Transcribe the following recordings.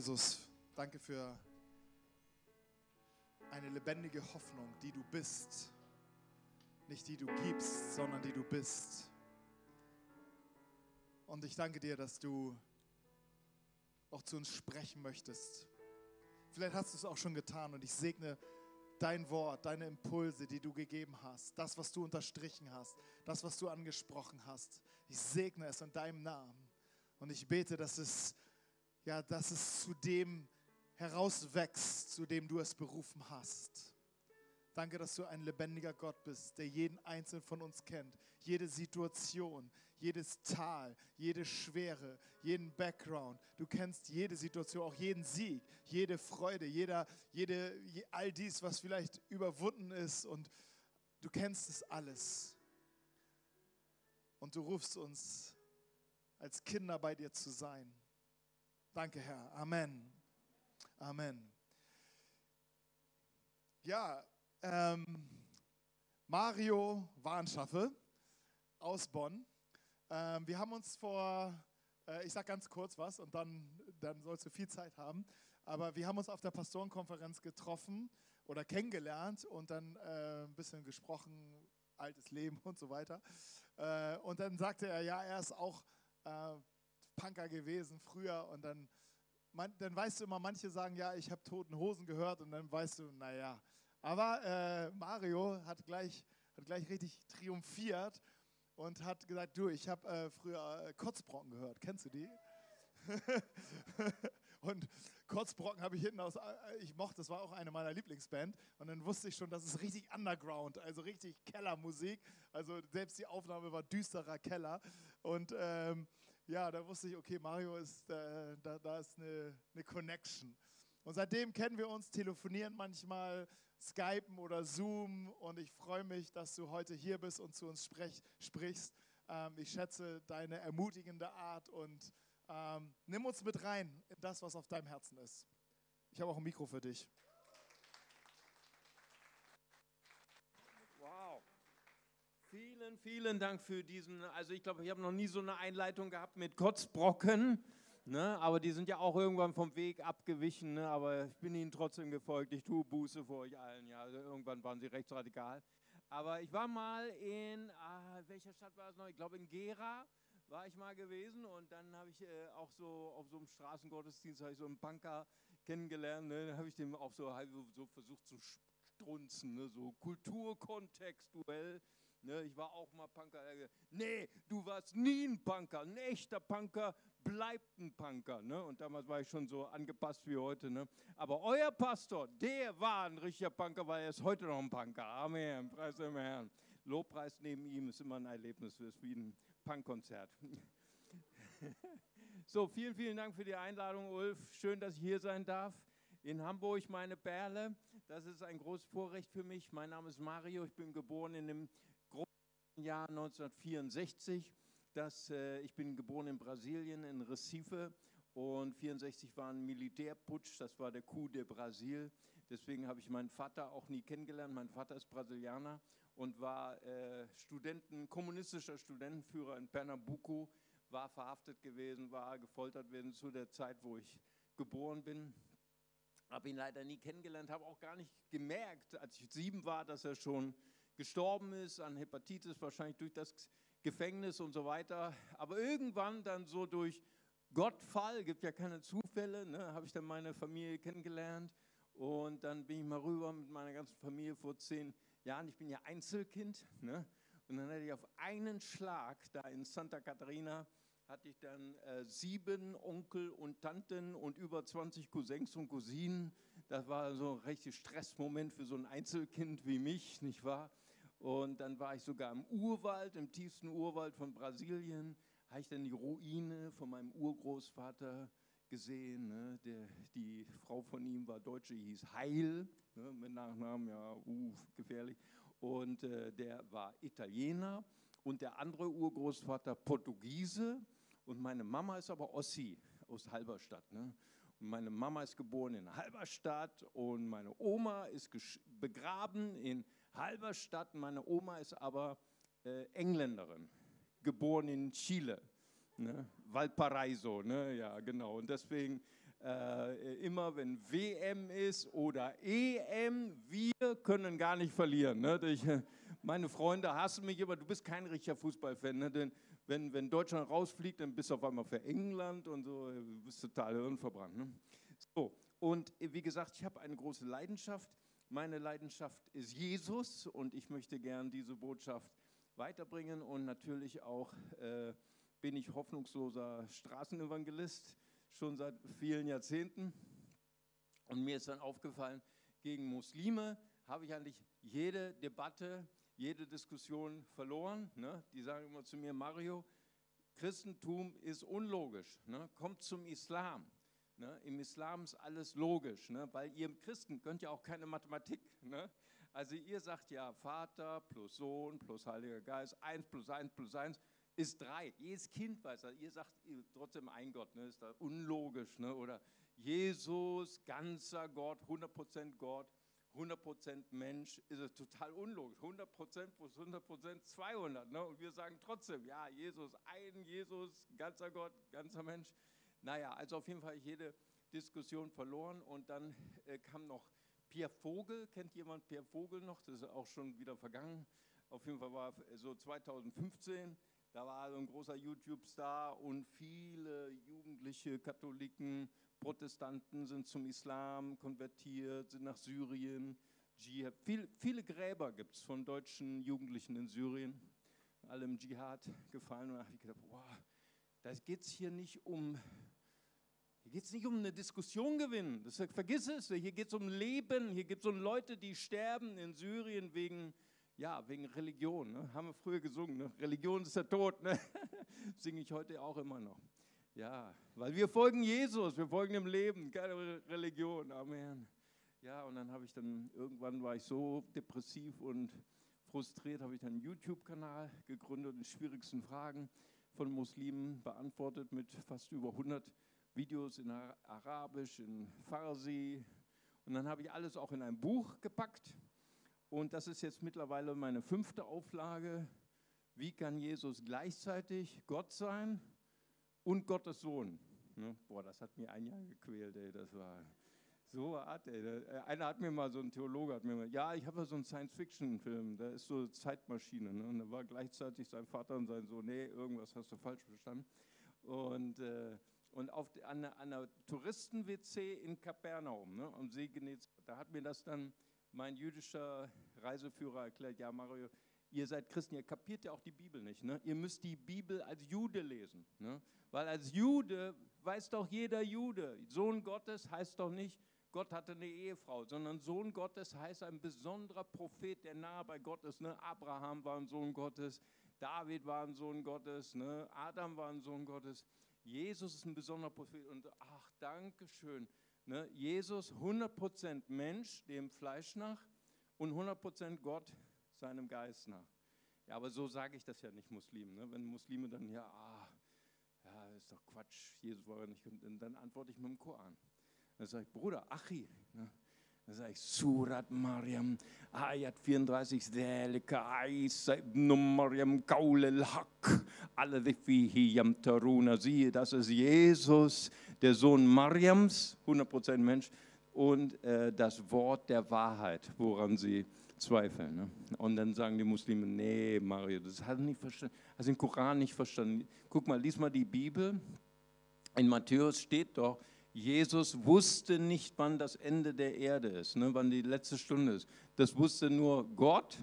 Jesus, danke für eine lebendige Hoffnung, die du bist. Nicht die du gibst, sondern die du bist. Und ich danke dir, dass du auch zu uns sprechen möchtest. Vielleicht hast du es auch schon getan und ich segne dein Wort, deine Impulse, die du gegeben hast, das, was du unterstrichen hast, das, was du angesprochen hast. Ich segne es in deinem Namen und ich bete, dass es, ja, dass es zu dem herauswächst, zu dem du es berufen hast. Danke, dass du ein lebendiger Gott bist, der jeden einzelnen von uns kennt. Jede Situation, jedes Tal, jede Schwere, jeden Background. Du kennst jede Situation, auch jeden Sieg, jede Freude, jeder, jede, all dies, was vielleicht überwunden ist. Und du kennst es alles. Und du rufst uns als Kinder bei dir zu sein. Danke, Herr. Amen. Amen. Ja, ähm, Mario Warnschaffe aus Bonn. Ähm, wir haben uns vor, äh, ich sage ganz kurz was und dann, dann sollst du viel Zeit haben, aber wir haben uns auf der Pastorenkonferenz getroffen oder kennengelernt und dann äh, ein bisschen gesprochen, altes Leben und so weiter. Äh, und dann sagte er, ja, er ist auch äh, Punker gewesen früher und dann, man, dann weißt du immer, manche sagen, ja, ich habe Toten Hosen gehört und dann weißt du, naja, aber äh, Mario hat gleich, hat gleich richtig triumphiert und hat gesagt, du, ich habe äh, früher äh, Kotzbrocken gehört. Kennst du die? und Kotzbrocken habe ich hinten aus, äh, ich mochte, das war auch eine meiner Lieblingsband. Und dann wusste ich schon, das ist richtig Underground, also richtig Kellermusik. Also selbst die Aufnahme war düsterer Keller. Und ähm, ja, da wusste ich, okay, Mario ist, äh, da, da ist eine, eine Connection. Und seitdem kennen wir uns, telefonieren manchmal, skypen oder zoomen. Und ich freue mich, dass du heute hier bist und zu uns sprech, sprichst. Ähm, ich schätze deine ermutigende Art und ähm, nimm uns mit rein in das, was auf deinem Herzen ist. Ich habe auch ein Mikro für dich. Vielen, vielen Dank für diesen, also ich glaube, ich habe noch nie so eine Einleitung gehabt mit Kotzbrocken. Ne? Aber die sind ja auch irgendwann vom Weg abgewichen. Ne? Aber ich bin ihnen trotzdem gefolgt. Ich tue Buße vor euch allen. Ja? Also irgendwann waren sie rechtsradikal. Aber ich war mal in, ah, welcher Stadt war es noch? Ich glaube in Gera war ich mal gewesen und dann habe ich äh, auch so auf so einem Straßengottesdienst ich so einen Punker kennengelernt. Ne? Dann habe ich dem auch so, so versucht zu strunzen, ne? so kulturkontextuell. Ne, ich war auch mal Punker. Nee, du warst nie ein Punker. Ein echter Punker bleibt ein Punker. Ne? Und damals war ich schon so angepasst wie heute. Ne? Aber euer Pastor, der war ein richtiger Punker, weil er ist heute noch ein Punker. Amen. Preis dem Herrn. Lobpreis neben ihm ist immer ein Erlebnis. Es ist wie ein Punkkonzert. so, vielen, vielen Dank für die Einladung, Ulf. Schön, dass ich hier sein darf in Hamburg, meine Perle. Das ist ein großes Vorrecht für mich. Mein Name ist Mario. Ich bin geboren in dem Jahr 1964. Das, äh, ich bin geboren in Brasilien, in Recife. Und 1964 war ein Militärputsch, das war der Coup de Brasil. Deswegen habe ich meinen Vater auch nie kennengelernt. Mein Vater ist Brasilianer und war äh, Studenten, kommunistischer Studentenführer in Pernambuco, war verhaftet gewesen, war gefoltert gewesen zu der Zeit, wo ich geboren bin. Habe ihn leider nie kennengelernt, habe auch gar nicht gemerkt, als ich sieben war, dass er schon gestorben ist an Hepatitis, wahrscheinlich durch das Gefängnis und so weiter. Aber irgendwann dann so durch Gottfall, gibt ja keine Zufälle, ne, habe ich dann meine Familie kennengelernt. Und dann bin ich mal rüber mit meiner ganzen Familie vor zehn Jahren. Ich bin ja Einzelkind. Ne? Und dann hatte ich auf einen Schlag da in Santa Catarina hatte ich dann äh, sieben Onkel und Tanten und über 20 Cousins und Cousinen. Das war so ein richtig Stressmoment für so ein Einzelkind wie mich, nicht wahr? Und dann war ich sogar im Urwald, im tiefsten Urwald von Brasilien, habe ich dann die Ruine von meinem Urgroßvater gesehen. Ne? Der, die Frau von ihm war Deutsche, hieß Heil, ne? mit Nachnamen, ja, uh, gefährlich. Und äh, der war Italiener und der andere Urgroßvater Portugiese und meine Mama ist aber Ossi aus Halberstadt. Ne? Und meine Mama ist geboren in Halberstadt und meine Oma ist begraben in Halberstadt. Meine Oma ist aber äh, Engländerin, geboren in Chile. Ne? Valparaiso, ne? ja genau. Und deswegen Äh, immer wenn WM ist oder EM, wir können gar nicht verlieren. Ne? Ich, meine Freunde hassen mich immer, du bist kein richtiger Fußballfan. Ne? Denn wenn, wenn Deutschland rausfliegt, dann bist du auf einmal für England und so, du bist total hirnverbrannt. Ne? So, und wie gesagt, ich habe eine große Leidenschaft. Meine Leidenschaft ist Jesus und ich möchte gern diese Botschaft weiterbringen und natürlich auch äh, bin ich hoffnungsloser Straßenevangelist schon seit vielen Jahrzehnten. Und mir ist dann aufgefallen, gegen Muslime habe ich eigentlich jede Debatte, jede Diskussion verloren. Ne? Die sagen immer zu mir, Mario, Christentum ist unlogisch. Ne? Kommt zum Islam. Ne? Im Islam ist alles logisch, ne? weil ihr Christen könnt ja auch keine Mathematik. Ne? Also ihr sagt ja Vater plus Sohn plus Heiliger Geist, 1 plus 1 plus 1 ist 3. Jedes Kind weiß das. Ihr sagt trotzdem ein Gott, ne? ist da unlogisch. Ne? Oder Jesus, ganzer Gott, 100% Gott. 100% Mensch ist es total unlogisch. 100% plus 100% 200. Ne? Und wir sagen trotzdem, ja, Jesus, ein Jesus, ganzer Gott, ganzer Mensch. Naja, also auf jeden Fall jede Diskussion verloren. Und dann äh, kam noch Pierre Vogel. Kennt jemand Pierre Vogel noch? Das ist auch schon wieder vergangen. Auf jeden Fall war so 2015. Da war so ein großer YouTube-Star und viele jugendliche Katholiken, Protestanten sind zum Islam konvertiert, sind nach Syrien. Dschihad. Viel, viele Gräber gibt es von deutschen Jugendlichen in Syrien, alle im Dschihad gefallen. Und da habe ich gedacht, wow, da geht es hier nicht um hier geht es nicht um eine Diskussion gewinnen. Das, vergiss es. Hier geht es um Leben. Hier gibt es um Leute, die sterben in Syrien wegen, ja, wegen Religion. Ne? Haben wir früher gesungen. Ne? Religion ist der Tod. Ne? Singe ich heute auch immer noch. Ja, weil wir folgen Jesus. Wir folgen dem Leben. Keine Religion. Amen. Ja, und dann habe ich dann, irgendwann war ich so depressiv und frustriert, habe ich dann einen YouTube-Kanal gegründet und die schwierigsten Fragen von Muslimen beantwortet mit fast über 100 Videos in Arabisch, in Farsi. Und dann habe ich alles auch in ein Buch gepackt. Und das ist jetzt mittlerweile meine fünfte Auflage. Wie kann Jesus gleichzeitig Gott sein und Gottes Sohn? Ne? Boah, das hat mir ein Jahr gequält, ey. Das war so hart, ey. Äh, einer hat mir mal, so ein Theologe hat mir mal, ja, ich habe ja so einen Science-Fiction-Film, der ist so Zeitmaschine. Ne? Und da war gleichzeitig sein Vater und sein Sohn, nee, irgendwas hast du falsch verstanden. Und äh, und auf, an, an einer Touristen-WC in Kapernaum, ne, am See Genezareth. Da hat mir das dann mein jüdischer Reiseführer erklärt, ja Mario, ihr seid Christen, ihr kapiert ja auch die Bibel nicht. Ne? Ihr müsst die Bibel als Jude lesen. Ne? Weil als Jude weiß doch jeder Jude, Sohn Gottes heißt doch nicht, Gott hatte eine Ehefrau, sondern Sohn Gottes heißt ein besonderer Prophet, der nahe bei Gott ist. Ne? Abraham war ein Sohn Gottes, David war ein Sohn Gottes, ne? Adam war ein Sohn Gottes. Jesus ist ein besonderer Prophet und ach, danke schön. Ne? Jesus 100% Mensch, dem Fleisch nach und 100% Gott, seinem Geist nach. Ja, aber so sage ich das ja nicht Muslimen. Ne? Wenn Muslime dann, ja, ah, ja, ist doch Quatsch, Jesus war ja nicht, dann antworte ich mit dem Koran. Dann sage ich, Bruder, Achi, ne? Dann sage ich, Surat Maryam, Ayat 34, Zalika Isa ibn Maryam Qaul al-Haq, alladhi fihi yamtaruna. Siehe, das ist Jesus, der Sohn Mariams, 100% Mensch, und äh, das Wort der Wahrheit, woran sie zweifeln. Ne? Und dann sagen die Muslime, nee, Mario, das hat nicht verstanden, hast den Koran nicht verstanden. Guck mal, lies mal die Bibel. In Matthäus steht doch, Jesus wusste nicht, wann das Ende der Erde ist, ne, wann die letzte Stunde ist. Das wusste nur Gott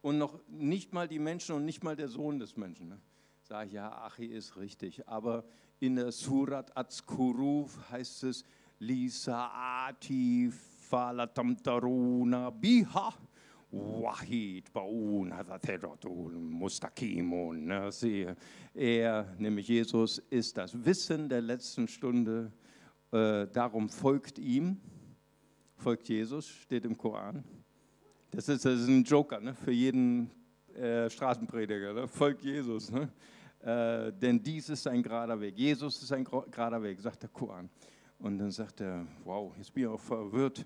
und noch nicht mal die Menschen und nicht mal der Sohn des Menschen. Ne. Sag ich, ja, Achi ist richtig. Aber in der Surat Az-Kuruf heißt es, Lisa ati falatamtaruna biha wahid baun mustakimun. Er, nämlich Jesus, ist das Wissen der letzten Stunde äh, darum folgt ihm, folgt Jesus, steht im Koran. Das ist, das ist ein Joker ne? für jeden äh, Straßenprediger, ne? folgt Jesus. Ne? Äh, denn dies ist ein gerader Weg. Jesus ist ein gerader Weg, sagt der Koran. Und dann sagt er, wow, jetzt bin ich auch verwirrt,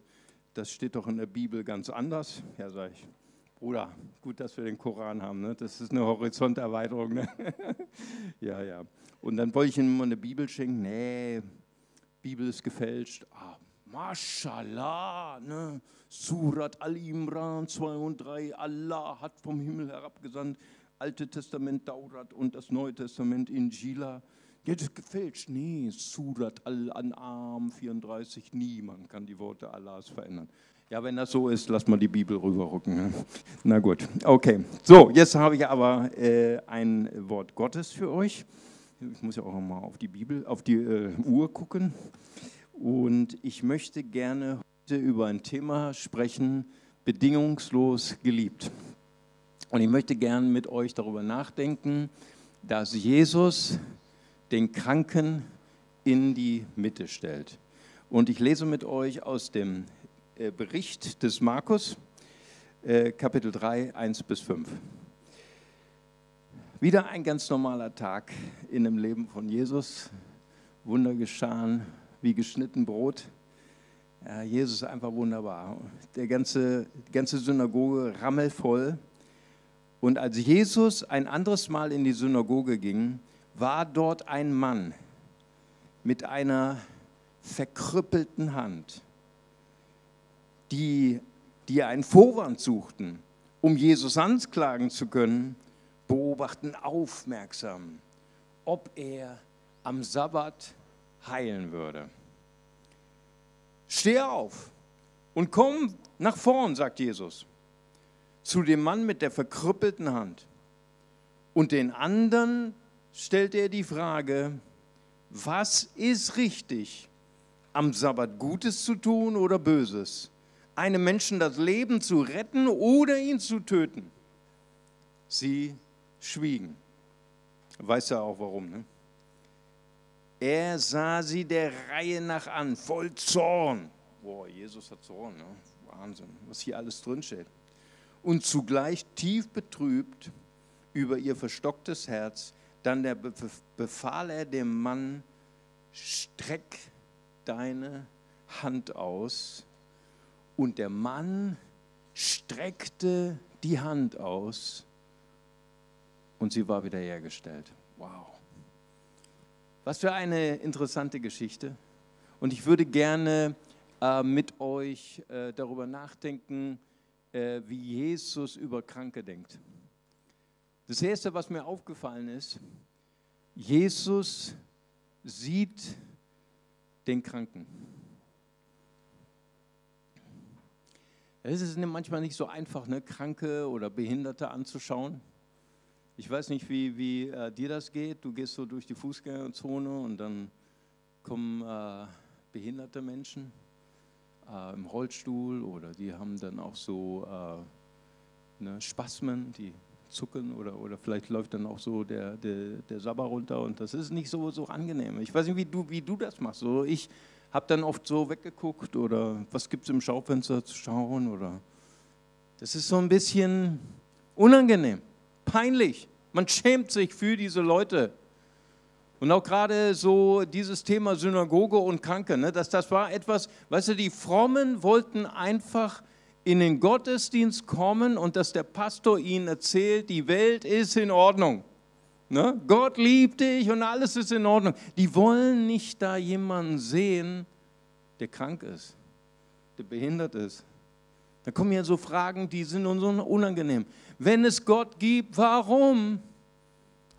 das steht doch in der Bibel ganz anders. Ja, sage ich, Bruder, gut, dass wir den Koran haben. Ne? Das ist eine Horizonterweiterung. Ne? ja, ja. Und dann wollte ich ihm mal eine Bibel schenken. Nee, Bibel ist gefälscht. Ah, Mashallah, ne? Surat Al-Imran 2 und 3, Allah hat vom Himmel herabgesandt, Alte Testament Taurat und das Neue Testament Injila. Das ist gefälscht. Nee, Surat Al-An'am 34, niemand kann die Worte Allahs verändern. Ja, wenn das so ist, lass mal die Bibel rüberrücken. Ne? Na gut, okay. So, jetzt habe ich aber äh, ein Wort Gottes für euch. Ich muss ja auch mal auf die Bibel, auf die äh, Uhr gucken. Und ich möchte gerne heute über ein Thema sprechen, bedingungslos geliebt. Und ich möchte gerne mit euch darüber nachdenken, dass Jesus den Kranken in die Mitte stellt. Und ich lese mit euch aus dem äh, Bericht des Markus, äh, Kapitel 3, 1 bis 5. Wieder ein ganz normaler Tag in dem Leben von Jesus. Wunder geschahen, wie geschnitten Brot. Jesus ist einfach wunderbar. Der ganze, die ganze Synagoge rammelvoll. Und als Jesus ein anderes Mal in die Synagoge ging, war dort ein Mann mit einer verkrüppelten Hand, die, die einen Vorwand suchten, um Jesus anklagen zu können, beobachten aufmerksam, ob er am Sabbat heilen würde. Steh auf und komm nach vorn, sagt Jesus, zu dem Mann mit der verkrüppelten Hand. Und den anderen stellt er die Frage, was ist richtig, am Sabbat Gutes zu tun oder Böses? Einem Menschen das Leben zu retten oder ihn zu töten? Sie schwiegen. Weiß ja auch warum, ne? Er sah sie der Reihe nach an, voll Zorn. Boah, Jesus hat Zorn, ne? Wahnsinn, was hier alles drinsteht. Und zugleich tief betrübt über ihr verstocktes Herz, dann befahl er dem Mann, streck deine Hand aus. Und der Mann streckte die Hand aus und sie war wieder hergestellt. Wow. Was für eine interessante Geschichte. Und ich würde gerne äh, mit euch äh, darüber nachdenken, äh, wie Jesus über Kranke denkt. Das Erste, was mir aufgefallen ist, Jesus sieht den Kranken. Es ist manchmal nicht so einfach, ne, Kranke oder Behinderte anzuschauen. Ich weiß nicht, wie, wie äh, dir das geht. Du gehst so durch die Fußgängerzone und dann kommen äh, behinderte Menschen äh, im Rollstuhl oder die haben dann auch so äh, ne, Spasmen, die zucken oder, oder vielleicht läuft dann auch so der, der, der Sabber runter und das ist nicht so, so angenehm. Ich weiß nicht, wie du, wie du das machst. So, ich habe dann oft so weggeguckt oder was gibt es im Schaufenster zu schauen oder das ist so ein bisschen unangenehm peinlich. Man schämt sich für diese Leute. Und auch gerade so dieses Thema Synagoge und Kranke, ne, dass das war etwas, weißt du, die Frommen wollten einfach in den Gottesdienst kommen und dass der Pastor ihnen erzählt, die Welt ist in Ordnung. Ne? Gott liebt dich und alles ist in Ordnung. Die wollen nicht da jemanden sehen, der krank ist, der behindert ist. Da kommen ja so Fragen, die sind uns unangenehm. Wenn es Gott gibt, warum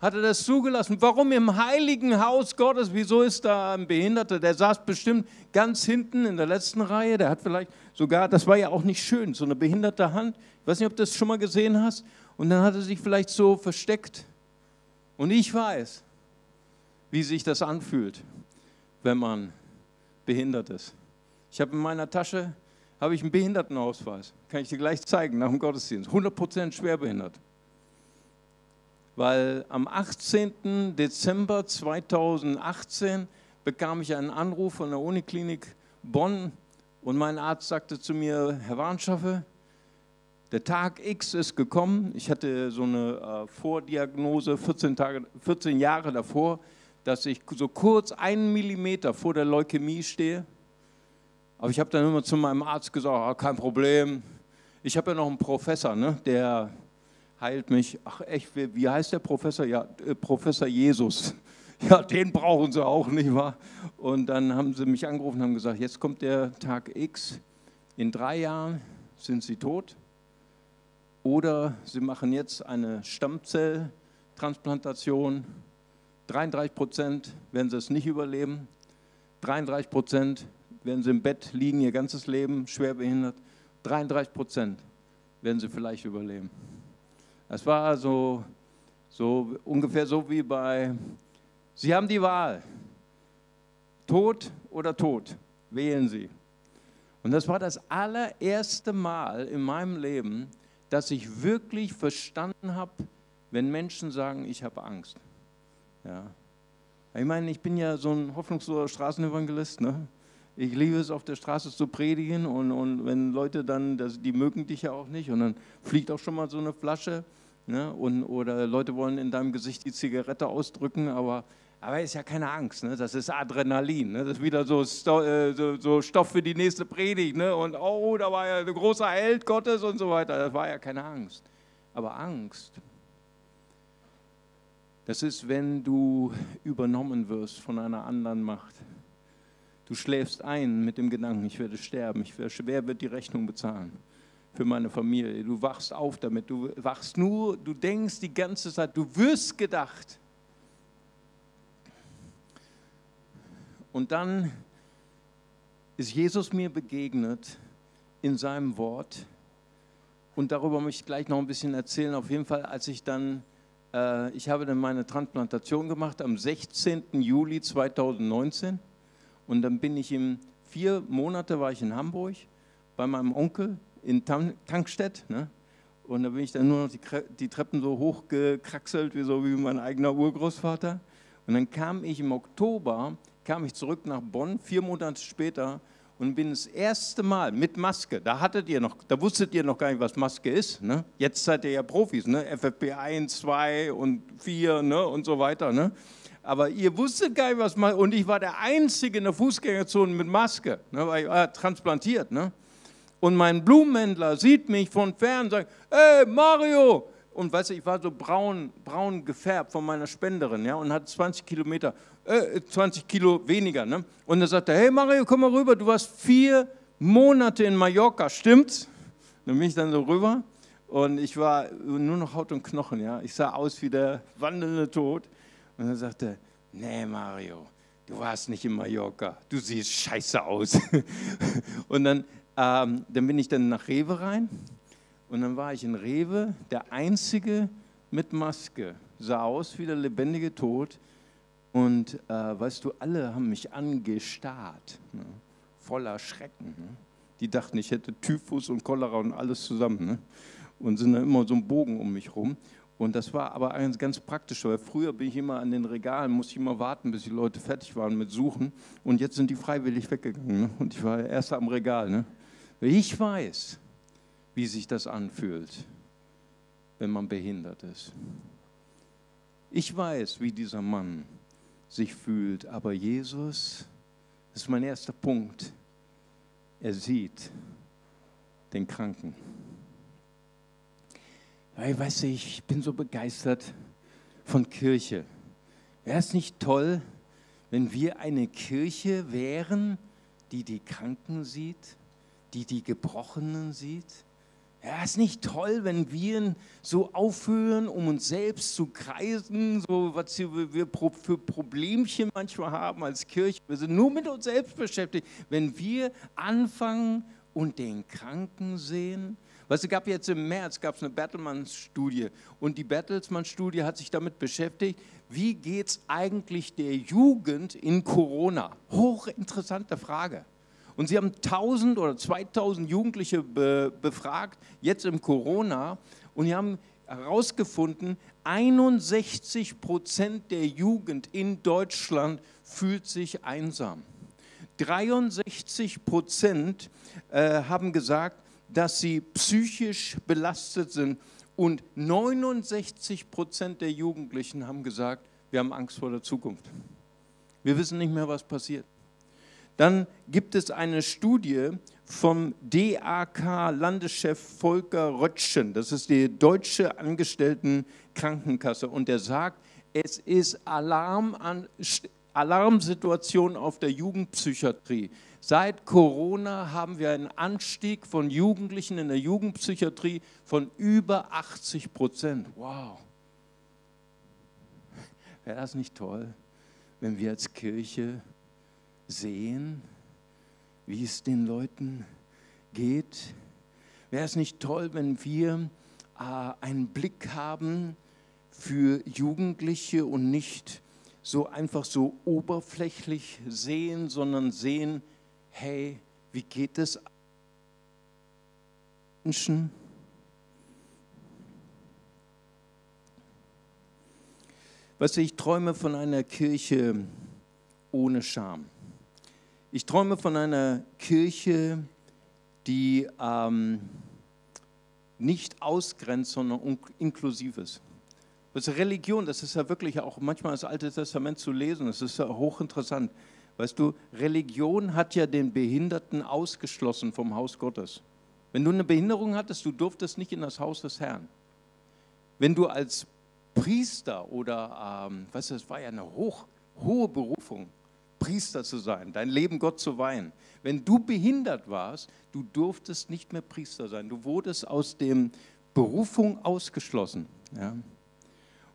hat er das zugelassen? Warum im heiligen Haus Gottes? Wieso ist da ein Behinderter? Der saß bestimmt ganz hinten in der letzten Reihe. Der hat vielleicht sogar, das war ja auch nicht schön, so eine behinderte Hand. Ich weiß nicht, ob du das schon mal gesehen hast. Und dann hat er sich vielleicht so versteckt. Und ich weiß, wie sich das anfühlt, wenn man behindert ist. Ich habe in meiner Tasche habe ich einen Behindertenausweis. Kann ich dir gleich zeigen nach dem Gottesdienst. 100% schwerbehindert. Weil am 18. Dezember 2018 bekam ich einen Anruf von der Uniklinik Bonn und mein Arzt sagte zu mir, Herr Warnschaffe, der Tag X ist gekommen. Ich hatte so eine äh, Vordiagnose 14, Tage, 14 Jahre davor, dass ich so kurz einen Millimeter vor der Leukämie stehe. Aber ich habe dann immer zu meinem Arzt gesagt, ah, kein Problem. Ich habe ja noch einen Professor, ne, der heilt mich. Ach echt, wie heißt der Professor? Ja, äh, Professor Jesus. Ja, den brauchen sie auch, nicht wahr? Und dann haben sie mich angerufen und haben gesagt, jetzt kommt der Tag X, in drei Jahren sind sie tot oder sie machen jetzt eine Stammzelltransplantation. 33 Prozent werden sie es nicht überleben, 33 Prozent werden sie im Bett liegen ihr ganzes Leben, schwer behindert, 33 Prozent werden sie vielleicht überleben. Das war so, so ungefähr so wie bei, Sie haben die Wahl, Tod oder Tod, wählen Sie. Und das war das allererste Mal in meinem Leben, dass ich wirklich verstanden habe, wenn Menschen sagen, ich habe Angst. Ja. Ich meine, ich bin ja so ein hoffnungsloser Straßenevangelist. Ne? Ich liebe es, auf der Straße zu predigen und, und wenn Leute dann, das, die mögen dich ja auch nicht und dann fliegt auch schon mal so eine Flasche ne? und, oder Leute wollen in deinem Gesicht die Zigarette ausdrücken, aber, aber ist ja keine Angst, ne? das ist Adrenalin, ne? das ist wieder so, äh, so, so, Stoff für die nächste Predigt ne? und oh, da war ja ein großer Held Gottes und so weiter, das war ja keine Angst. Aber Angst, das ist, wenn du übernommen wirst von einer anderen Macht. Du schläfst ein mit dem Gedanken, ich werde sterben, ich werde, wer wird die Rechnung bezahlen für meine Familie? Du wachst auf damit, du wachst nur, du denkst die ganze Zeit, du wirst gedacht. Und dann ist Jesus mir begegnet in seinem Wort. Und darüber möchte ich gleich noch ein bisschen erzählen. Auf jeden Fall, als ich dann, äh, ich habe dann meine Transplantation gemacht am 16. Juli 2019. Und dann bin ich im vier Monate war ich in Hamburg bei meinem Onkel in Tankstedt. Ne? Und da bin ich dann nur noch die, die Treppen so hochgekraxelt, wie so wie mein eigener Urgroßvater. Und dann kam ich im Oktober, kam ich zurück nach Bonn, vier Monate später, und bin das erste Mal mit Maske. Da hattet ihr noch, da wusstet ihr noch gar nicht, was Maske ist. Ne? Jetzt seid ihr ja Profis, ne? FFP1, 2 und 4 ne? und so weiter. Ne? Aber ihr wusstet gar nicht, was man. Und ich war der Einzige in der Fußgängerzone mit Maske, ne, weil ich war transplantiert. Ne? Und mein Blumenhändler sieht mich von fern und sagt: Hey, Mario! Und weißt du, ich war so braun, braun gefärbt von meiner Spenderin, ja, und hatte 20 Kilometer, äh, 20 Kilo weniger. Ne? Und er sagte: Hey, Mario, komm mal rüber, du warst vier Monate in Mallorca, stimmt's? Dann bin ich dann so rüber und ich war nur noch Haut und Knochen, ja. Ich sah aus wie der wandelnde Tod. Und dann sagte er, nee Mario, du warst nicht in Mallorca, du siehst scheiße aus. und dann, ähm, dann bin ich dann nach Rewe rein und dann war ich in Rewe, der Einzige mit Maske, sah aus wie der lebendige Tod. Und äh, weißt du, alle haben mich angestarrt, ne? voller Schrecken. Ne? Die dachten, ich hätte Typhus und Cholera und alles zusammen. Ne? Und sind dann immer so ein Bogen um mich rum. Und das war aber ganz, ganz praktisch, weil früher bin ich immer an den Regalen, musste ich immer warten, bis die Leute fertig waren mit Suchen. Und jetzt sind die freiwillig weggegangen. Ne? Und ich war erst am Regal. Ne? Ich weiß, wie sich das anfühlt, wenn man behindert ist. Ich weiß, wie dieser Mann sich fühlt, aber Jesus, das ist mein erster Punkt, er sieht den Kranken. Weil, weißt du, ich bin so begeistert von Kirche. Wäre es nicht toll, wenn wir eine Kirche wären, die die Kranken sieht, die die Gebrochenen sieht? Ja, ist nicht toll, wenn wir so aufhören, um uns selbst zu kreisen, so was wir für Problemchen manchmal haben als Kirche. Wir sind nur mit uns selbst beschäftigt. Wenn wir anfangen und den Kranken sehen, Weißt du, gab jetzt im März gab es eine Bertelsmann-Studie und die Bertelsmann-Studie hat sich damit beschäftigt, wie geht es eigentlich der Jugend in Corona? Hochinteressante Frage. Und sie haben 1000 oder 2000 Jugendliche be befragt, jetzt im Corona, und sie haben herausgefunden, 61 Prozent der Jugend in Deutschland fühlt sich einsam. 63 Prozent äh, haben gesagt, dass sie psychisch belastet sind und 69 Prozent der Jugendlichen haben gesagt, wir haben Angst vor der Zukunft. Wir wissen nicht mehr, was passiert. Dann gibt es eine Studie vom DAK-Landeschef Volker Röttchen, das ist die deutsche Angestelltenkrankenkasse, und der sagt, Es ist Alarm an, Alarmsituation auf der Jugendpsychiatrie. Seit Corona haben wir einen Anstieg von Jugendlichen in der Jugendpsychiatrie von über 80 Prozent. Wow. Wäre das nicht toll, wenn wir als Kirche sehen, wie es den Leuten geht? Wäre es nicht toll, wenn wir äh, einen Blick haben für Jugendliche und nicht so einfach so oberflächlich sehen, sondern sehen, hey, wie geht es Menschen? Was ich träume von einer Kirche ohne Scham. Ich träume von einer Kirche, die ähm, nicht ausgrenzt, sondern inklusiv ist. Also Religion, das ist ja wirklich auch manchmal das Alte Testament zu lesen, das ist ja hochinteressant. Weißt du, Religion hat ja den Behinderten ausgeschlossen vom Haus Gottes. Wenn du eine Behinderung hattest, du durftest nicht in das Haus des Herrn. Wenn du als Priester oder, ähm, weißt du, das war ja eine hoch, hohe Berufung, Priester zu sein, dein Leben Gott zu weihen. Wenn du behindert warst, du durftest nicht mehr Priester sein. Du wurdest aus dem Berufung ausgeschlossen. Ja?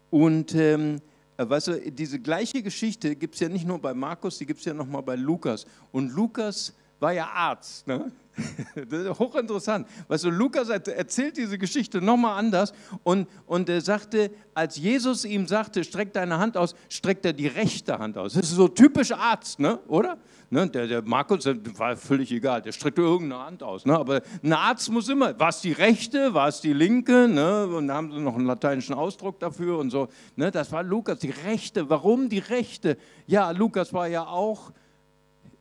Und ähm, äh, weißt du, diese gleiche Geschichte gibt es ja nicht nur bei Markus, die gibt es ja nochmal bei Lukas. Und Lukas war ja Arzt. Ne? Hochinteressant. Weißt du, Lukas erzählt diese Geschichte nochmal anders und, und er sagte, als Jesus ihm sagte, streck deine Hand aus, streckt er die rechte Hand aus. Das ist so typisch Arzt, ne? oder? Ne? Der, der Markus war völlig egal, der streckte irgendeine Hand aus. Ne? Aber ein Arzt muss immer, war es die rechte, war es die linke? Ne? Und da haben sie noch einen lateinischen Ausdruck dafür und so. Ne? Das war Lukas, die rechte. Warum die rechte? Ja, Lukas war ja auch.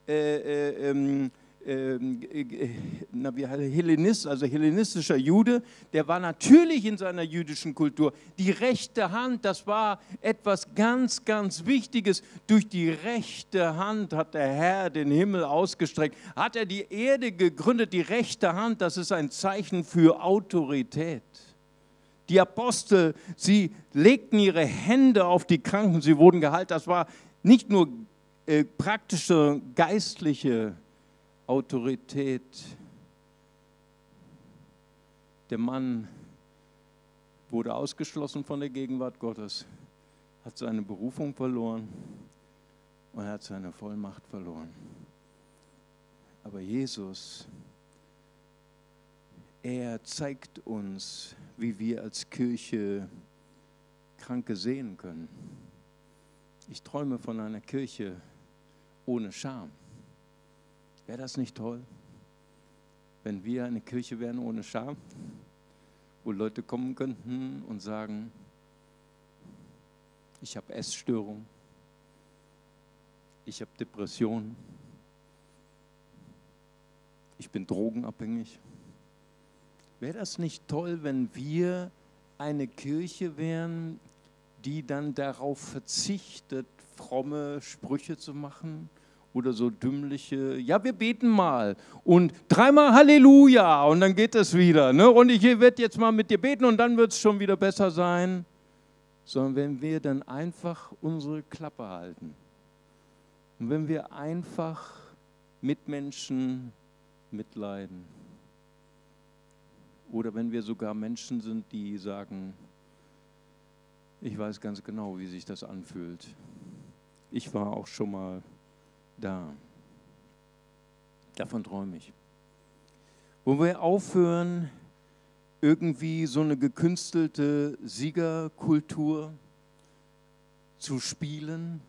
Äh, äh, ähm, ähm, äh, Hellenist, also hellenistischer Jude, der war natürlich in seiner jüdischen Kultur. Die rechte Hand, das war etwas ganz, ganz Wichtiges. Durch die rechte Hand hat der Herr den Himmel ausgestreckt, hat er die Erde gegründet. Die rechte Hand, das ist ein Zeichen für Autorität. Die Apostel, sie legten ihre Hände auf die Kranken, sie wurden geheilt. Das war nicht nur äh, praktische geistliche Autorität. Der Mann wurde ausgeschlossen von der Gegenwart Gottes, hat seine Berufung verloren und hat seine Vollmacht verloren. Aber Jesus, er zeigt uns, wie wir als Kirche Kranke sehen können. Ich träume von einer Kirche ohne Scham. Wäre das nicht toll, wenn wir eine Kirche wären ohne Scham, wo Leute kommen könnten und sagen, ich habe Essstörung, ich habe Depressionen, ich bin drogenabhängig. Wäre das nicht toll, wenn wir eine Kirche wären, die dann darauf verzichtet, fromme Sprüche zu machen? oder so dümmliche, ja, wir beten mal und dreimal Halleluja und dann geht es wieder. Ne? Und ich werde jetzt mal mit dir beten und dann wird es schon wieder besser sein. Sondern wenn wir dann einfach unsere Klappe halten und wenn wir einfach mit Menschen mitleiden oder wenn wir sogar Menschen sind, die sagen, ich weiß ganz genau, wie sich das anfühlt. Ich war auch schon mal da. Davon träume ich. Wo wir aufhören, irgendwie so eine gekünstelte Siegerkultur zu spielen,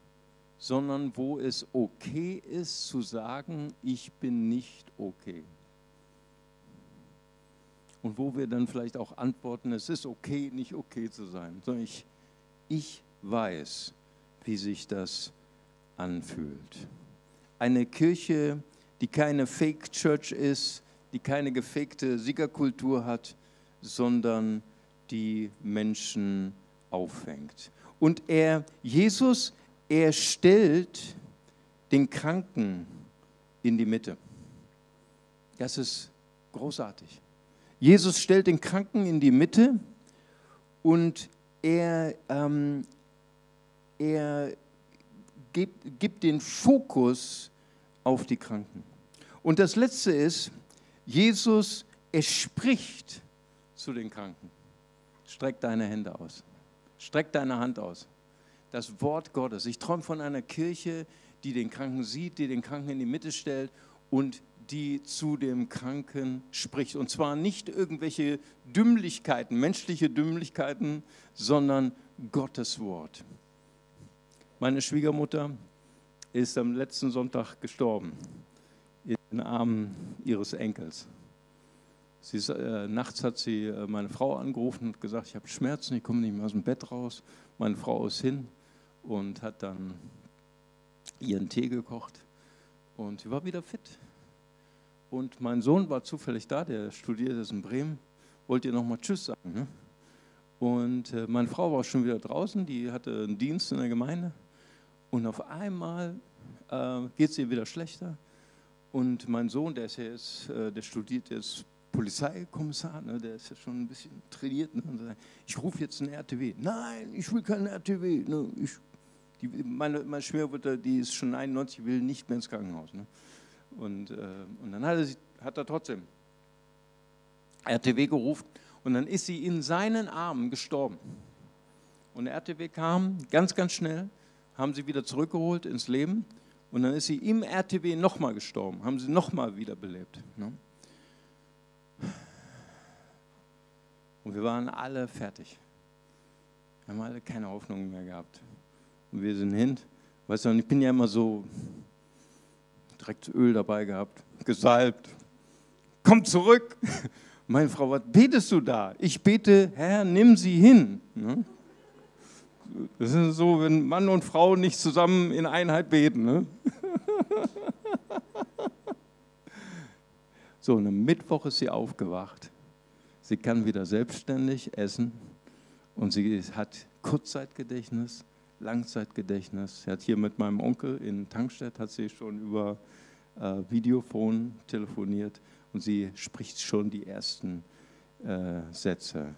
sondern wo es okay ist zu sagen, ich bin nicht okay. Und wo wir dann vielleicht auch antworten, es ist okay, nicht okay zu sein, sondern ich, ich weiß, wie sich das anfühlt eine Kirche, die keine Fake Church ist, die keine gefakte Siegerkultur hat, sondern die Menschen auffängt. Und er, Jesus, er stellt den Kranken in die Mitte. Das ist großartig. Jesus stellt den Kranken in die Mitte und er, ähm, er gibt, gibt den Fokus auf die Kranken. Und das Letzte ist, Jesus, er spricht zu den Kranken. Streck deine Hände aus. Streck deine Hand aus. Das Wort Gottes. Ich träume von einer Kirche, die den Kranken sieht, die den Kranken in die Mitte stellt und die zu dem Kranken spricht. Und zwar nicht irgendwelche Dümmlichkeiten, menschliche Dümmlichkeiten, sondern Gottes Wort. Meine Schwiegermutter ist am letzten Sonntag gestorben in den Armen ihres Enkels. Sie ist, äh, nachts hat sie äh, meine Frau angerufen und gesagt, ich habe Schmerzen, ich komme nicht mehr aus dem Bett raus. Meine Frau ist hin und hat dann ihren Tee gekocht und sie war wieder fit. Und mein Sohn war zufällig da, der studiert jetzt in Bremen, wollte ihr nochmal Tschüss sagen. Ne? Und äh, meine Frau war schon wieder draußen, die hatte einen Dienst in der Gemeinde. Und auf einmal äh, geht es ihr wieder schlechter. Und mein Sohn, der ist jetzt, äh, der studiert jetzt Polizeikommissar, ne, der ist ja schon ein bisschen trainiert. Ne, sagt, ich rufe jetzt einen RTW. Nein, ich will keinen RTW. Ne, ich, die, meine, meine Schwiegermutter, die ist schon 91, will nicht mehr ins Krankenhaus. Ne. Und, äh, und dann hat er, hat er trotzdem RTW gerufen und dann ist sie in seinen Armen gestorben. Und der RTW kam ganz, ganz schnell, haben sie wieder zurückgeholt ins Leben und dann ist sie im RTW nochmal gestorben, haben sie nochmal wiederbelebt. Ne? Und wir waren alle fertig. Wir haben alle keine Hoffnung mehr gehabt. Und wir sind hin. Weißt du, ich bin ja immer so direkt Öl dabei gehabt, gesalbt. Komm zurück. Meine Frau, was betest du da? Ich bete, Herr, nimm sie hin. Ne? Das ist so, wenn Mann und Frau nicht zusammen in Einheit beten. Ne? So, und am Mittwoch ist sie aufgewacht Sie kann wieder selbstständig essen und sie hat Kurzzeitgedächtnis, Langzeitgedächtnis. Sie hat hier mit meinem Onkel in Tankstedt hat sie schon über äh, Videophon telefoniert und sie spricht schon die ersten äh, Sätze.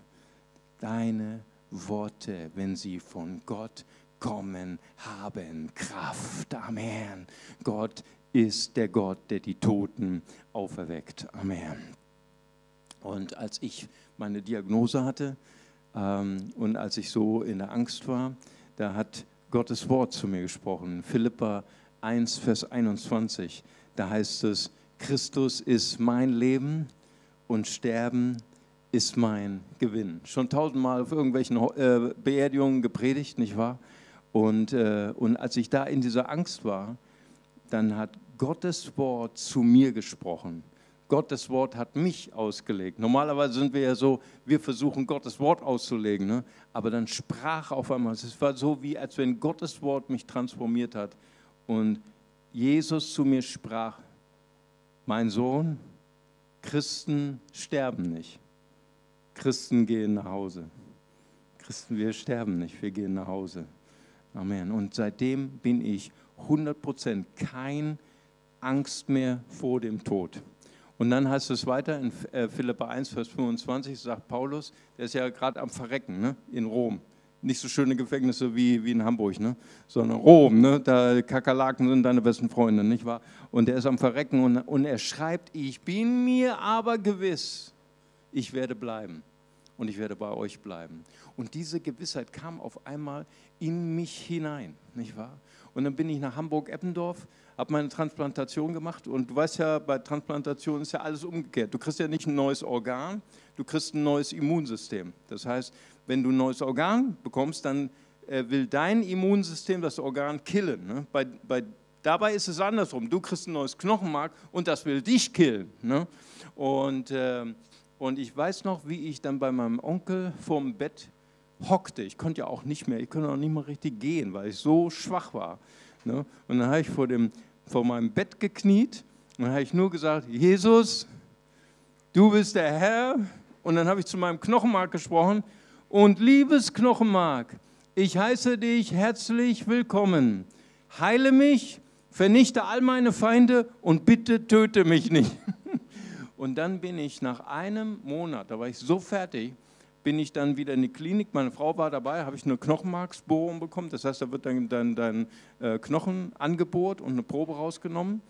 Deine Worte, wenn sie von Gott kommen, haben Kraft. Amen. Gott ist der Gott, der die Toten auferweckt. Amen. Und als ich meine Diagnose hatte ähm, und als ich so in der Angst war, da hat Gottes Wort zu mir gesprochen. Philippa 1, Vers 21. Da heißt es, Christus ist mein Leben und Sterben ist mein Gewinn. Schon tausendmal auf irgendwelchen äh, Beerdigungen gepredigt, nicht wahr? Und, äh, und als ich da in dieser Angst war, dann hat Gottes Wort zu mir gesprochen. Gottes Wort hat mich ausgelegt. Normalerweise sind wir ja so, wir versuchen Gottes Wort auszulegen, ne? aber dann sprach auf einmal, es war so wie, als wenn Gottes Wort mich transformiert hat und Jesus zu mir sprach, mein Sohn, Christen sterben nicht. Christen gehen nach Hause. Christen, wir sterben nicht, wir gehen nach Hause. Amen. Und seitdem bin ich 100% kein Angst mehr vor dem Tod. Und dann heißt es weiter in äh, Philippa 1, Vers 25, sagt Paulus, der ist ja gerade am Verrecken ne, in Rom. Nicht so schöne Gefängnisse wie, wie in Hamburg, ne? sondern Rom, ne? da Kakerlaken sind deine besten Freunde, nicht wahr? Und er ist am Verrecken und, und er schreibt, ich bin mir aber gewiss, ich werde bleiben und ich werde bei euch bleiben. Und diese Gewissheit kam auf einmal in mich hinein, nicht wahr? Und dann bin ich nach Hamburg-Eppendorf, habe meine Transplantation gemacht und du weißt ja, bei Transplantation ist ja alles umgekehrt. Du kriegst ja nicht ein neues Organ, du kriegst ein neues Immunsystem. Das heißt, wenn du ein neues Organ bekommst, dann äh, will dein Immunsystem das Organ killen. Ne? Bei, bei, dabei ist es andersrum. Du kriegst ein neues Knochenmark und das will dich killen. Ne? Und, äh, und ich weiß noch, wie ich dann bei meinem Onkel vorm Bett hockte. Ich konnte ja auch nicht mehr, ich konnte auch nicht mal richtig gehen, weil ich so schwach war. Ne? Und dann habe ich vor, dem, vor meinem Bett gekniet und habe ich nur gesagt, Jesus, du bist der Herr. Und dann habe ich zu meinem Knochenmark gesprochen und liebes Knochenmark, ich heiße dich herzlich willkommen. Heile mich, vernichte all meine Feinde und bitte töte mich nicht. Und dann bin ich nach einem Monat, da war ich so fertig, bin ich dann wieder in die Klinik. Meine Frau war dabei, habe ich eine Knochenmarksbohrung bekommen. Das heißt, da wird dann dein, dein äh, Knochen angebohrt und eine Probe rausgenommen.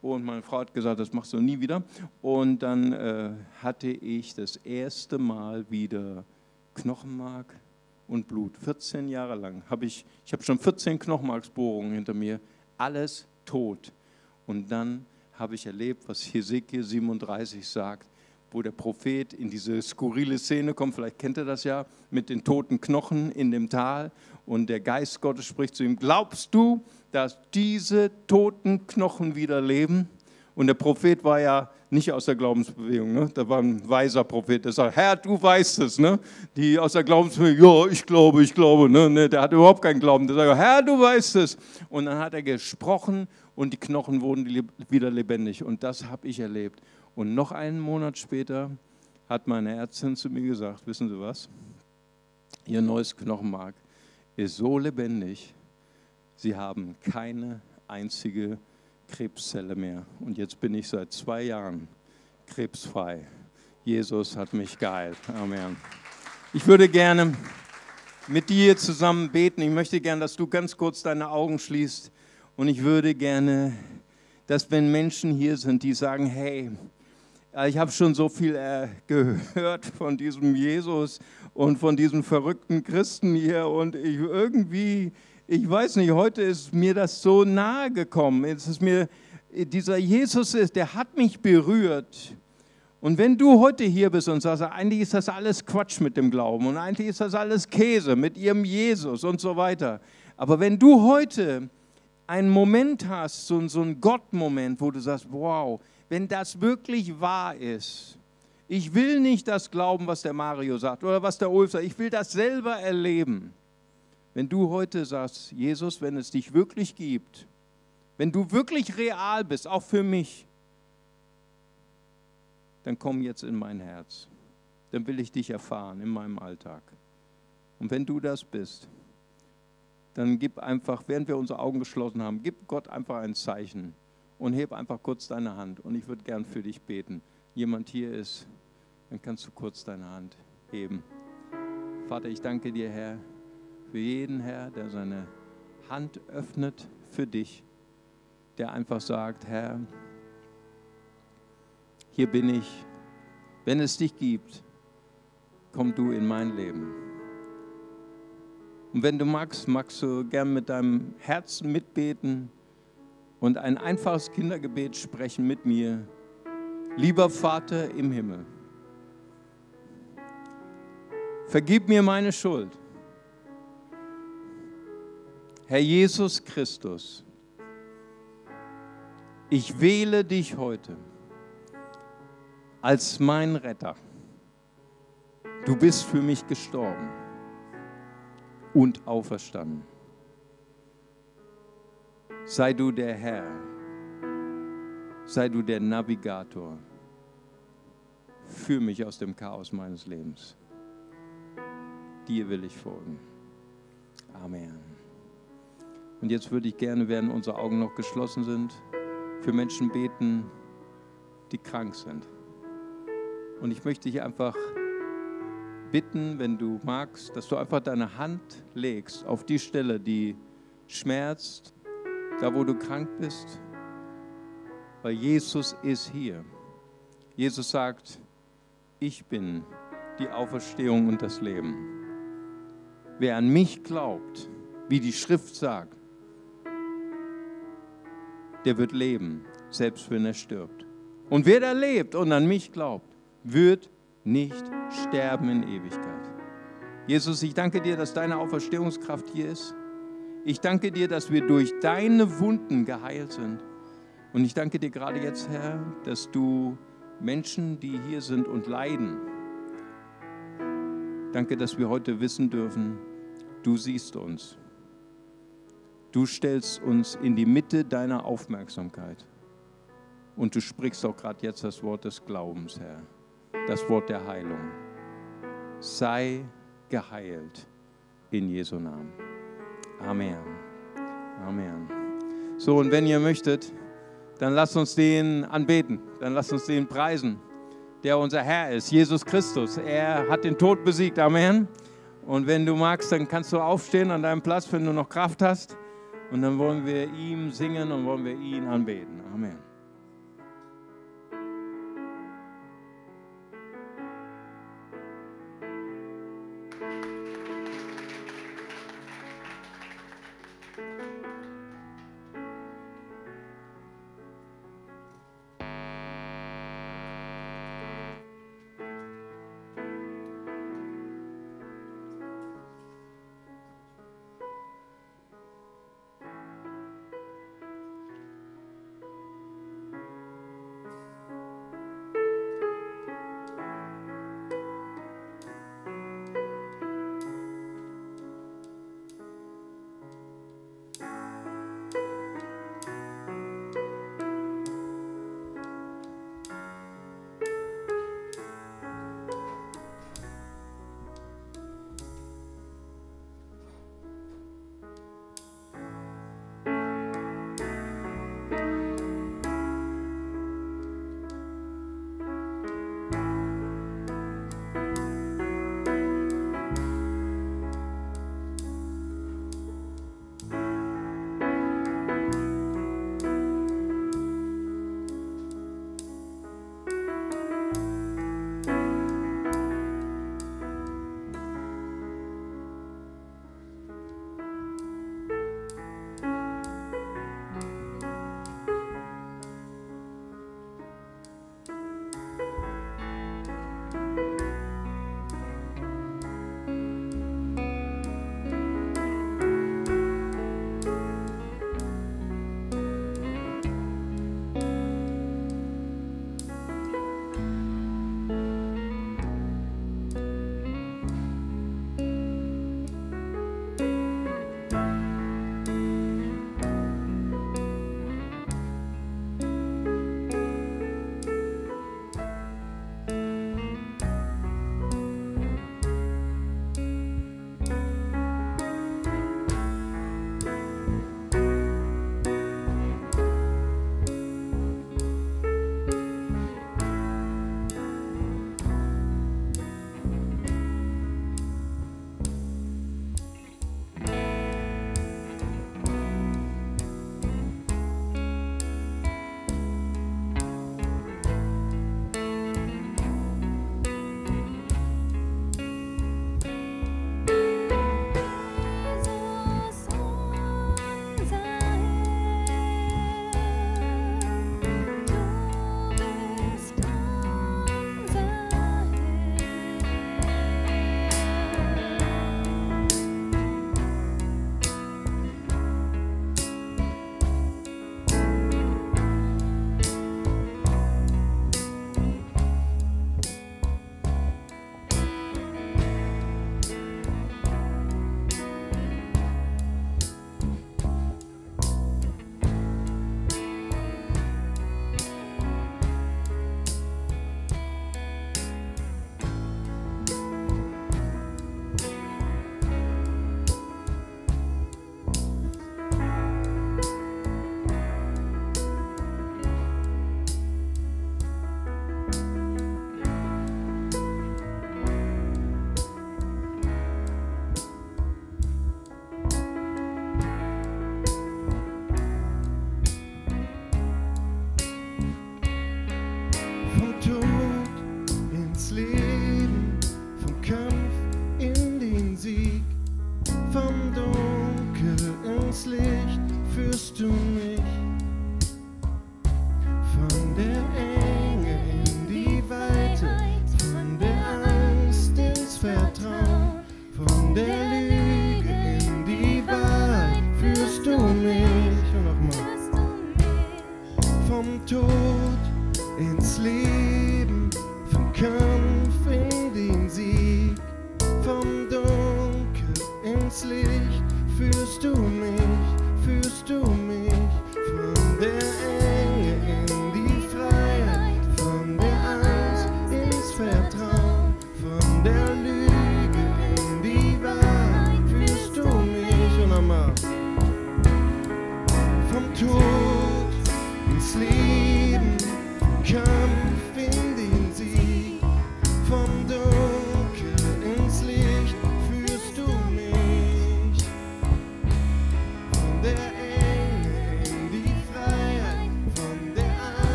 Und meine Frau hat gesagt, das machst du nie wieder. Und dann äh, hatte ich das erste Mal wieder Knochenmark und Blut. 14 Jahre lang habe ich, ich habe schon 14 Knochenmarksbohrungen hinter mir, alles tot. Und dann habe ich erlebt, was Hesekiel 37 sagt wo der Prophet in diese skurrile Szene kommt, vielleicht kennt ihr das ja, mit den toten Knochen in dem Tal und der Geist Gottes spricht zu ihm, glaubst du, dass diese toten Knochen wieder leben? Und der Prophet war ja nicht aus der Glaubensbewegung, ne? da war ein weiser Prophet, der sagt, Herr, du weißt es. Ne? Die aus der Glaubensbewegung, ja, ich glaube, ich glaube. Ne? ne der hat überhaupt keinen Glauben. Der sagt, Herr, du weißt es. Und dann hat er gesprochen und die Knochen wurden wieder lebendig. Und das habe ich erlebt. Und noch einen Monat später hat meine Ärztin zu mir gesagt, wissen Sie was? Ihr neues Knochenmark ist so lebendig, Sie haben keine einzige Krebszelle mehr. Und jetzt bin ich seit zwei Jahren krebsfrei. Jesus hat mich geheilt. Amen. Ich würde gerne mit dir zusammen beten. Ich möchte gerne, dass du ganz kurz deine Augen schließt. Und ich würde gerne, dass wenn Menschen hier sind, die sagen, hey, ich habe schon so viel äh, gehört von diesem Jesus und von diesen verrückten Christen hier und ich irgendwie, ich weiß nicht, heute ist mir das so nahe gekommen. Es ist mir, dieser Jesus ist, der hat mich berührt. Und wenn du heute hier bist und sagst, eigentlich ist das alles Quatsch mit dem Glauben und eigentlich ist das alles Käse mit ihrem Jesus und so weiter. Aber wenn du heute einen Moment hast, so, so einen Gott-Moment, wo du sagst, wow, wenn das wirklich wahr ist, ich will nicht das glauben, was der Mario sagt oder was der Ulf sagt, ich will das selber erleben. Wenn du heute sagst, Jesus, wenn es dich wirklich gibt, wenn du wirklich real bist, auch für mich, dann komm jetzt in mein Herz. Dann will ich dich erfahren in meinem Alltag. Und wenn du das bist, dann gib einfach, während wir unsere Augen geschlossen haben, gib Gott einfach ein Zeichen und heb einfach kurz deine Hand und ich würde gern für dich beten. Jemand hier ist, dann kannst du kurz deine Hand heben. Vater, ich danke dir, Herr, für jeden Herr, der seine Hand öffnet für dich, der einfach sagt, Herr, hier bin ich. Wenn es dich gibt, komm du in mein Leben. Und wenn du magst, magst du gern mit deinem Herzen mitbeten und ein einfaches Kindergebet sprechen mit mir. Lieber Vater im Himmel, vergib mir meine Schuld. Herr Jesus Christus, ich wähle dich heute als mein Retter. Du bist für mich gestorben und auferstanden sei du der Herr, sei du der Navigator. Führ mich aus dem Chaos meines Lebens. Dir will ich folgen. Amen. Und jetzt würde ich gerne, während unsere Augen noch geschlossen sind, für Menschen beten, die krank sind. Und ich möchte dich einfach bitten, wenn du magst, dass du einfach deine Hand legst auf die Stelle, die schmerzt, da wo du krank bist, weil Jesus ist hier. Jesus sagt, ich bin die Auferstehung und das Leben. Wer an mich glaubt, wie die Schrift sagt, der wird leben, selbst wenn er stirbt. Und wer da lebt und an mich glaubt, wird nicht sterben in Ewigkeit. Jesus, ich danke dir, dass deine Auferstehungskraft hier ist. Ich danke dir, dass wir durch deine Wunden geheilt sind. Und ich danke dir gerade jetzt, Herr, dass du Menschen, die hier sind und leiden, danke, dass wir heute wissen dürfen, du siehst uns. Du stellst uns in die Mitte deiner Aufmerksamkeit. Und du sprichst auch gerade jetzt das Wort des Glaubens, Herr, das Wort der Heilung. Sei geheilt in Jesu Namen. Amen. Amen. So, und wenn ihr möchtet, dann lasst uns den anbeten, dann lasst uns den preisen. der unser Herr ist, Jesus Christus. Er hat den Tod besiegt. Amen. Und wenn du magst, dann kannst du aufstehen an deinem Platz, wenn du noch Kraft hast. Und dann wollen wir ihm singen und wollen wir ihn anbeten. Amen.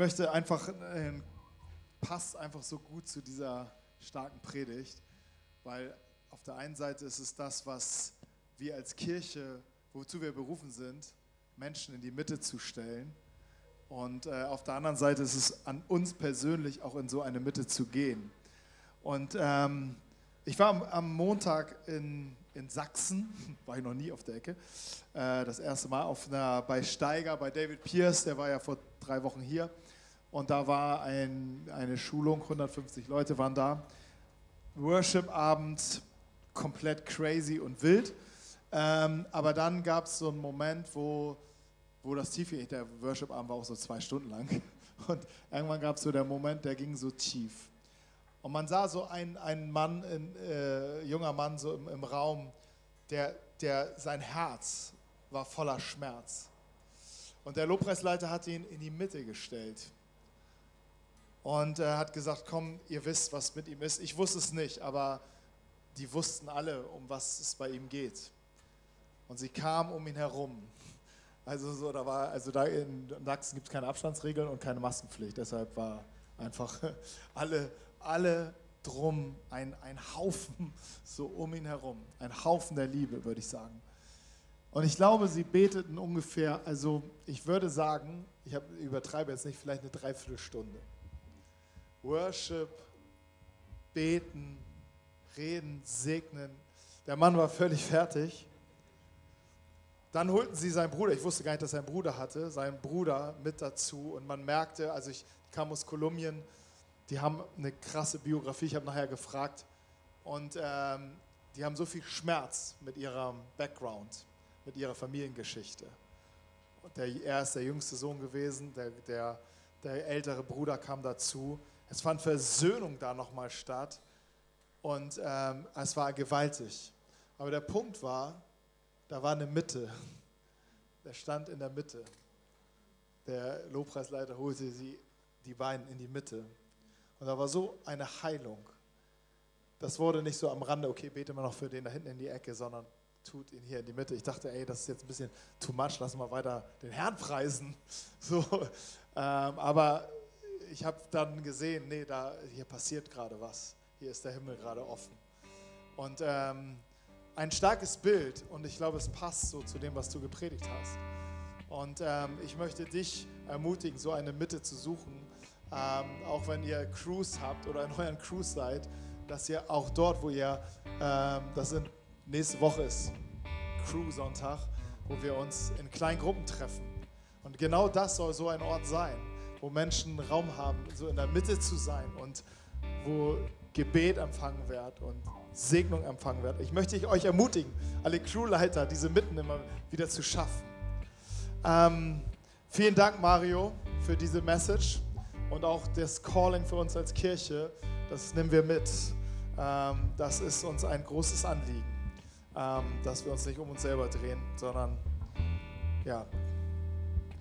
Möchte einfach, äh, passt einfach so gut zu dieser starken Predigt, weil auf der einen Seite ist es das, was wir als Kirche, wozu wir berufen sind, Menschen in die Mitte zu stellen. Und äh, auf der anderen Seite ist es an uns persönlich auch in so eine Mitte zu gehen. Und ähm, ich war am, am Montag in, in Sachsen, war ich noch nie auf der Ecke, äh, das erste Mal auf einer, bei Steiger, bei David Pierce, der war ja vor drei Wochen hier. Und da war ein, eine Schulung, 150 Leute waren da. Worship-Abend, komplett crazy und wild. Ähm, aber dann gab es so einen Moment, wo, wo das tief ging. Der Worship-Abend war auch so zwei Stunden lang. Und irgendwann gab es so der Moment, der ging so tief. Und man sah so einen, einen Mann, ein äh, junger Mann so im, im Raum, der, der sein Herz war voller Schmerz. Und der Lobpreisleiter hat ihn in die Mitte gestellt. Und er hat gesagt, komm, ihr wisst, was mit ihm ist. Ich wusste es nicht, aber die wussten alle, um was es bei ihm geht. Und sie kamen um ihn herum. Also so, da war, also da in Sachsen gibt es keine Abstandsregeln und keine Maskenpflicht. Deshalb war einfach alle, alle drum ein, ein Haufen so um ihn herum. Ein Haufen der Liebe, würde ich sagen. Und ich glaube, sie beteten ungefähr, also ich würde sagen, ich hab, übertreibe jetzt nicht, vielleicht eine Dreiviertelstunde. Worship, beten, reden, segnen. Der Mann war völlig fertig. Dann holten sie seinen Bruder, ich wusste gar nicht, dass er einen Bruder hatte, seinen Bruder mit dazu und man merkte, also ich kam aus Kolumbien, die haben eine krasse Biografie, ich habe nachher gefragt und ähm, die haben so viel Schmerz mit ihrem Background, mit ihrer Familiengeschichte. Und der, er ist der jüngste Sohn gewesen, der, der, der ältere Bruder kam dazu. Es fand Versöhnung da nochmal statt und ähm, es war gewaltig. Aber der Punkt war, da war eine Mitte. Der stand in der Mitte. Der Lobpreisleiter holte sie, die beiden in die Mitte. Und da war so eine Heilung. Das wurde nicht so am Rande, okay, bete mal noch für den da hinten in die Ecke, sondern tut ihn hier in die Mitte. Ich dachte, ey, das ist jetzt ein bisschen too much, lass mal weiter den Herrn preisen. So, ähm, aber ich habe dann gesehen, nee, da, hier passiert gerade was. Hier ist der Himmel gerade offen. Und ähm, ein starkes Bild und ich glaube, es passt so zu dem, was du gepredigt hast. Und ähm, ich möchte dich ermutigen, so eine Mitte zu suchen, ähm, auch wenn ihr Cruise habt oder in euren Cruise seid, dass ihr auch dort, wo ihr, ähm, das sind nächste Woche ist Crew-Sonntag, wo wir uns in kleinen Gruppen treffen. Und genau das soll so ein Ort sein, wo Menschen Raum haben, so in der Mitte zu sein und wo Gebet empfangen wird und Segnung empfangen wird. Ich möchte euch ermutigen, alle Crewleiter, diese Mitten immer wieder zu schaffen. Ähm, vielen Dank, Mario, für diese Message und auch das Calling für uns als Kirche. Das nehmen wir mit. Ähm, das ist uns ein großes Anliegen, ähm, dass wir uns nicht um uns selber drehen, sondern ja,